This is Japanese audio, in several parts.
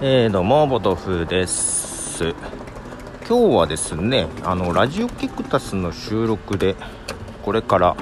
えー、どうもボトフです。今日はですねあのラジオキクタスの収録でこれから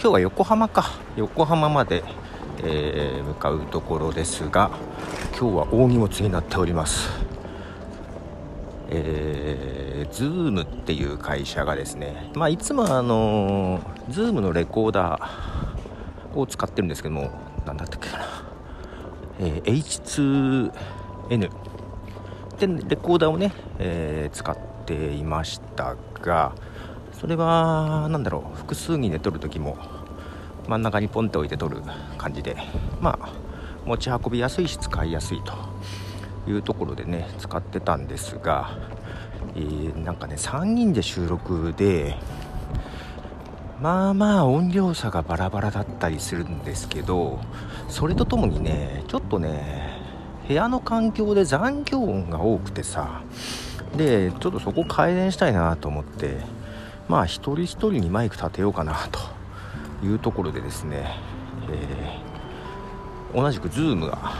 今日は横浜か。横浜まで、えー、向かうところですが今日は大荷物になっております。えー、ズームっていう会社がですね、まあ、いつもあのー、ズームのレコーダーを使ってるんですけども何だったっけかな、えー、H2 N でレコーダーをね、えー、使っていましたがそれは何だろう複数人で撮る時も真ん中にポンって置いて撮る感じでまあ持ち運びやすいし使いやすいというところでね使ってたんですが、えー、なんかね3人で収録でまあまあ音量差がバラバラだったりするんですけどそれとともにねちょっとね部屋の環境で残響音が多くてさでちょっとそこ改善したいなと思ってまあ一人一人にマイク立てようかなというところでですね、えー、同じく Zoom が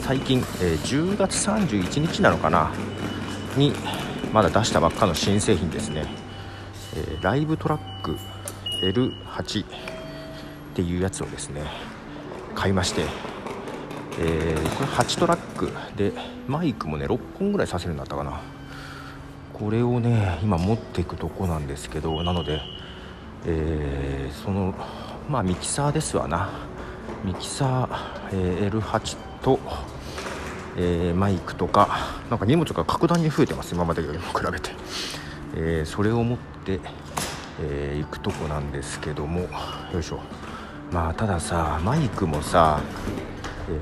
最近、えー、10月31日なのかなにまだ出したばっかの新製品ですね、えー、ライブトラック L8 っていうやつをですね買いましてえー、これ8トラックでマイクもね6本ぐらいさせるんだったかな。これをね今持っていくとこなんですけどなので、えー、そのまあミキサーですわな。ミキサー、えー、L8 と、えー、マイクとかなんか荷物が格段に増えてます今までよりも比べて、えそれを持って、え行くとこなんですけども。よいしょ。まあたださマイクもさ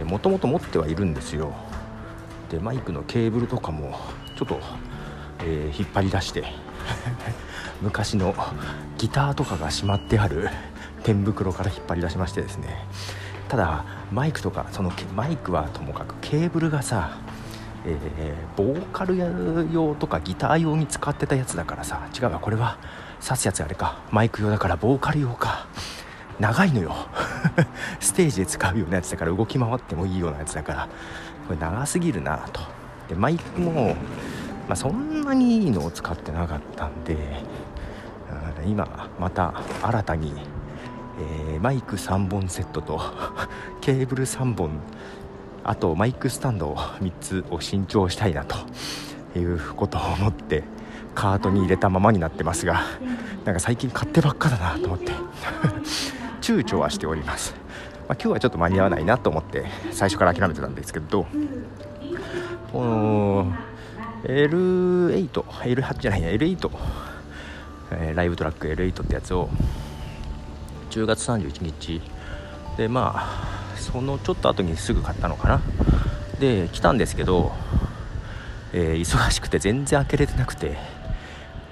もともと持ってはいるんですよ。でマイクのケーブルとかもちょっと、えー、引っ張り出して 昔のギターとかがしまってある天袋から引っ張り出しましてですね。ただマイクとかそのマイクはともかくケーブルがさ、えー、ボーカル用とかギター用に使ってたやつだからさ違うわこれは刺すやつあれかマイク用だからボーカル用か。長いのよ。ステージで使うようなやつだから動き回ってもいいようなやつだからこれ長すぎるなと。でマイクも、まあ、そんなにいいのを使ってなかったんで今また新たに、えー、マイク3本セットと ケーブル3本あとマイクスタンドを3つを新調したいなということを思ってカートに入れたままになってますがなんか最近買ってばっかだなと思って。躊躇はしております、まあ、今日はちょっと間に合わないなと思って最初から諦めてたんですけどこの L8、L8 じゃないや L8、え、ライブトラック L8 ってやつを10月31日でまあそのちょっと後にすぐ買ったのかな。で来たんですけど、えー、忙しくて全然開けれてなくて。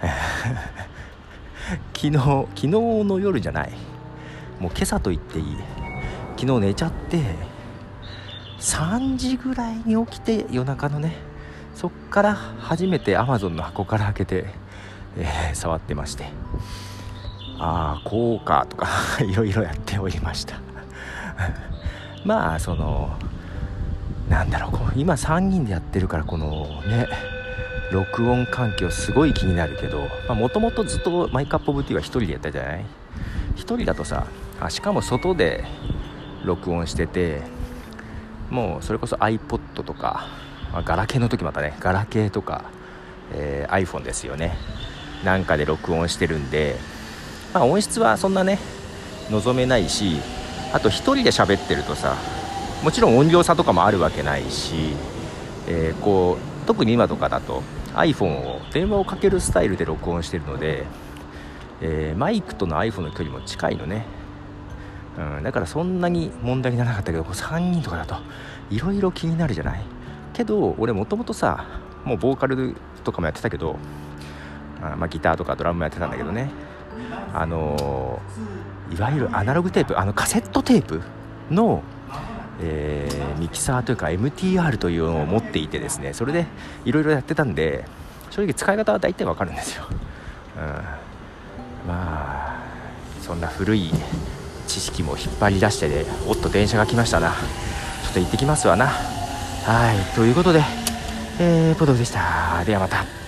昨日昨日の夜じゃない。もう今朝と言っていい。昨日寝ちゃって3時ぐらいに起きて夜中のねそっから初めて Amazon の箱から開けて、えー、触ってまして。ああこうかとか いろいろやっておりました。まあそのなんだろう今3人でやってるからこのね録音環境すごい気になるけどもともとずっとマイクアップオブティーは1人でやったじゃない？1人だとさあしかも外で録音しててもうそれこそ iPod とか、まあ、ガラケーの時またねガラケーとか、えー、iPhone ですよね。なんかで録音してるんで、まあ、音質はそんなね望めないしあと1人で喋ってるとさもちろん音量差とかもあるわけないし、えー、こう特に今とかだと iPhone を電話をかけるスタイルで録音してるので、えー、マイクとの iPhone の距離も近いのね。うん、だからそんなに問題にならなかったけど3人とかだといろいろ気になるじゃない？けど俺もともとさもうボーカルとかもやってたけどあまあ、ギターとかドラムもやってたんだけどね。あのー、いわゆるアナログテープあのカセットテープの、えー、ミキサーというか MTR というのを持っていてですねそれでいろいろやってたんで正直使い方は大体わかるんですよ、うん、まあそんな古い知識も引っ張り出してでおっと電車が来ましたな。ちょっと行ってきますわな。はいということで、えー、ポトフでした。ではまた。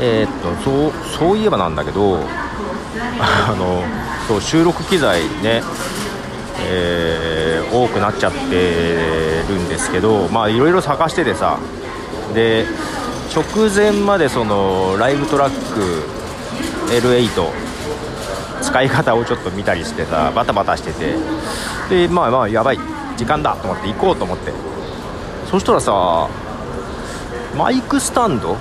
え、っとそうそういえばなんだけど あのそう収録機材ね、えー、多くなっちゃってるんですけどまあいろいろ探しててさで直前までそのライブトラック L8 使い方をちょっと見たりしてさバタバタしてて。でまあまあやばい時間だと思って行こうと思って。そしたらさマイクスタンド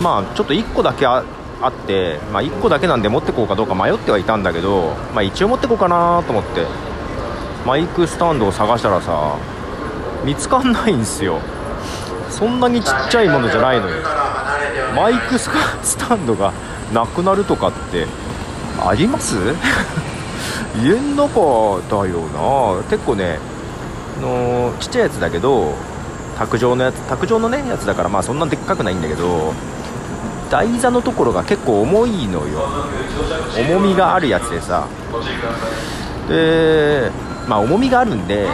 まあちょっと1個だけあって、まあ、1個だけなんで持ってこうかどうか迷ってはいたんだけど、まあ、一応持ってこうかなと思って。マイクスタンドを探したらさ見つかんないんすよ。そんなにちっちゃいものじゃないのよ。マイクスタンドがなくなるとかってあります？家の中だよな。結構ねのちっちゃいやつだけど卓上のやつ卓上のねやつだからまあそんなでっかくないんだけど台座のところが結構重いのよ。重みがあるやつでさ。でまあ重みがあるんで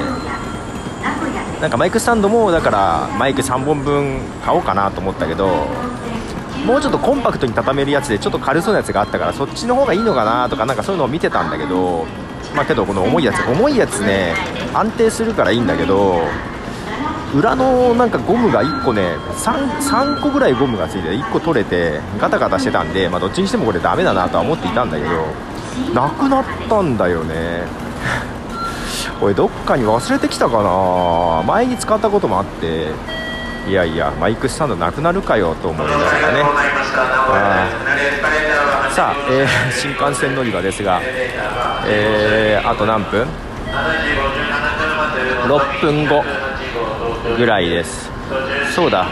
なんかマイクスタンドもだからマイク3本分買おうかなと思ったけどもうちょっとコンパクトに畳めるやつでちょっと軽そうなやつがあったからそっちの方がいいのかなとかなんかそういうのを見てたんだけどまあけどこの重いやつ重いやつね安定するからいいんだけど裏のなんかゴムが1個ね 3, 3個ぐらいゴムがついて1個取れてガタガタしてたんで、まあ、どっちにしてもこれダメだなとは思っていたんだけどなくなったんだよね。これどかに忘れてきたかな。前に使ったこともあって。いやいやマイクスタンドなくなるかよと思いながらね。さあ、えー、新幹線乗り場ですが、えー、あと何分？6分後ぐらいです。そうだ。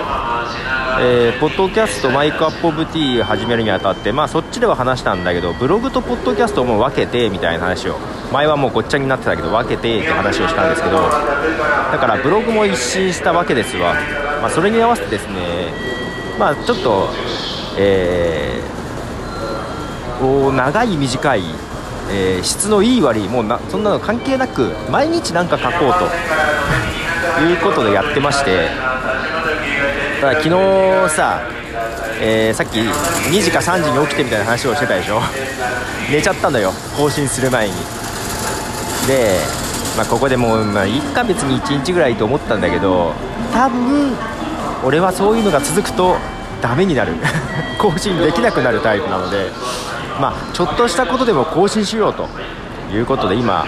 えー、ポッドキャストマイクアップオブティー始めるにあたってまあそっちでは話したんだけどブログとポッドキャストをもう分けてみたいな話を前はもうごっちゃになってたけど分けてって話をしたんですけどだからブログも一新したわけですわ、まあ、それに合わせてですねまあちょっとえー、長い短い、えー、質のいい悪いもうなそんなの関係なく毎日なんか書こうということでやってましてただ昨日さ、えー、さっき2時か3時に起きてみたいな話をしてたでしょ？寝ちゃったのよ更新する前に。で、まあ、ここでもう、まあ、1ヶ月に1日ぐらいと思ったんだけど多分俺はそういうのが続くとダメになる。更新できなくなるタイプなのでまあちょっとしたことでも更新しようと。いうことで今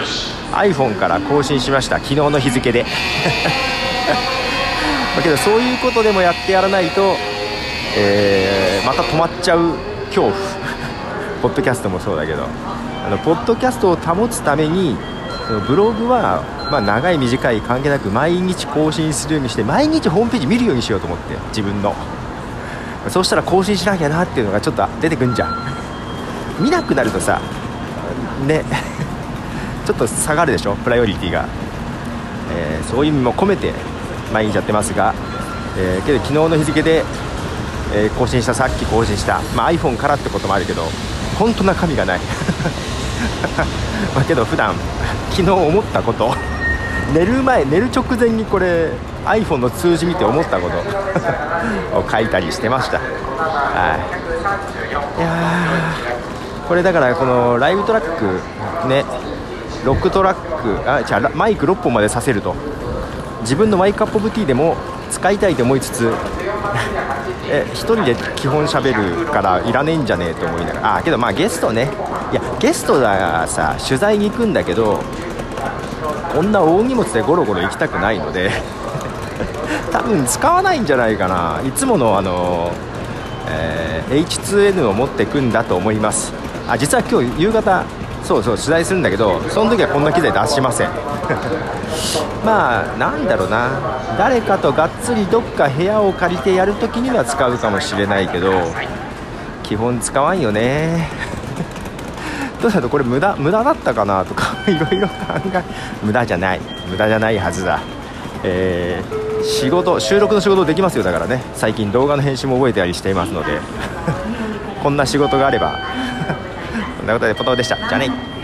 iPhone から更新しました。昨日の日付で。だけどそういうことでもやってやらないと、えー、また止まっちゃう恐怖。ポッドキャストもそうだけど。あのポッドキャストを保つためにそのブログは、まあ、長い短い関係なく毎日更新するようにして毎日ホームページ見るようにしようと思って自分の。そうしたら更新しなきゃなっていうのがちょっと出てくんじゃん。見なくなるとさね。ちょっと下がるでしょ？プライオリティが、えー、そういう意味も込めて毎日やってますが、えー、けど昨日の日付で、えー、更新したさっき更新した、まあ、iPhone からってこともあるけど本当中身がない。まあけど普段昨日思ったこと寝る前寝る直前にこれ iPhone の数字見て思ったこと を書いたりしてました。はい。いやこれだからこのライブトラックねロックトラックあじゃあマイク6本までさせると。自分のマイクアップオブティーでも使いたいと思いつつ え1人で基本しゃべるからいらねえんじゃねえと思いながら。あけどまあゲストね。いやゲストださ取材に行くんだけどこんな大荷物でゴロゴロ行きたくないので 多分使わないんじゃないかな。いつものあの、えー、H2N を持ってくんだと思います。あ実は今日夕方そうそう取材するんだけどその時はこんな機材出しません。まあなんだろうな。誰かとがっつりどっか部屋を借りてやるときには使うかもしれないけど基本使わんよね。どうだとこれ無駄無駄だったかなとか いろいろ考え無駄じゃない。無駄じゃないはずだ。えー、仕事収録の仕事できますよだからね。最近動画の編集も覚えてたりしていますので。こんな仕事があれば。ということでポトフでした。じゃあね。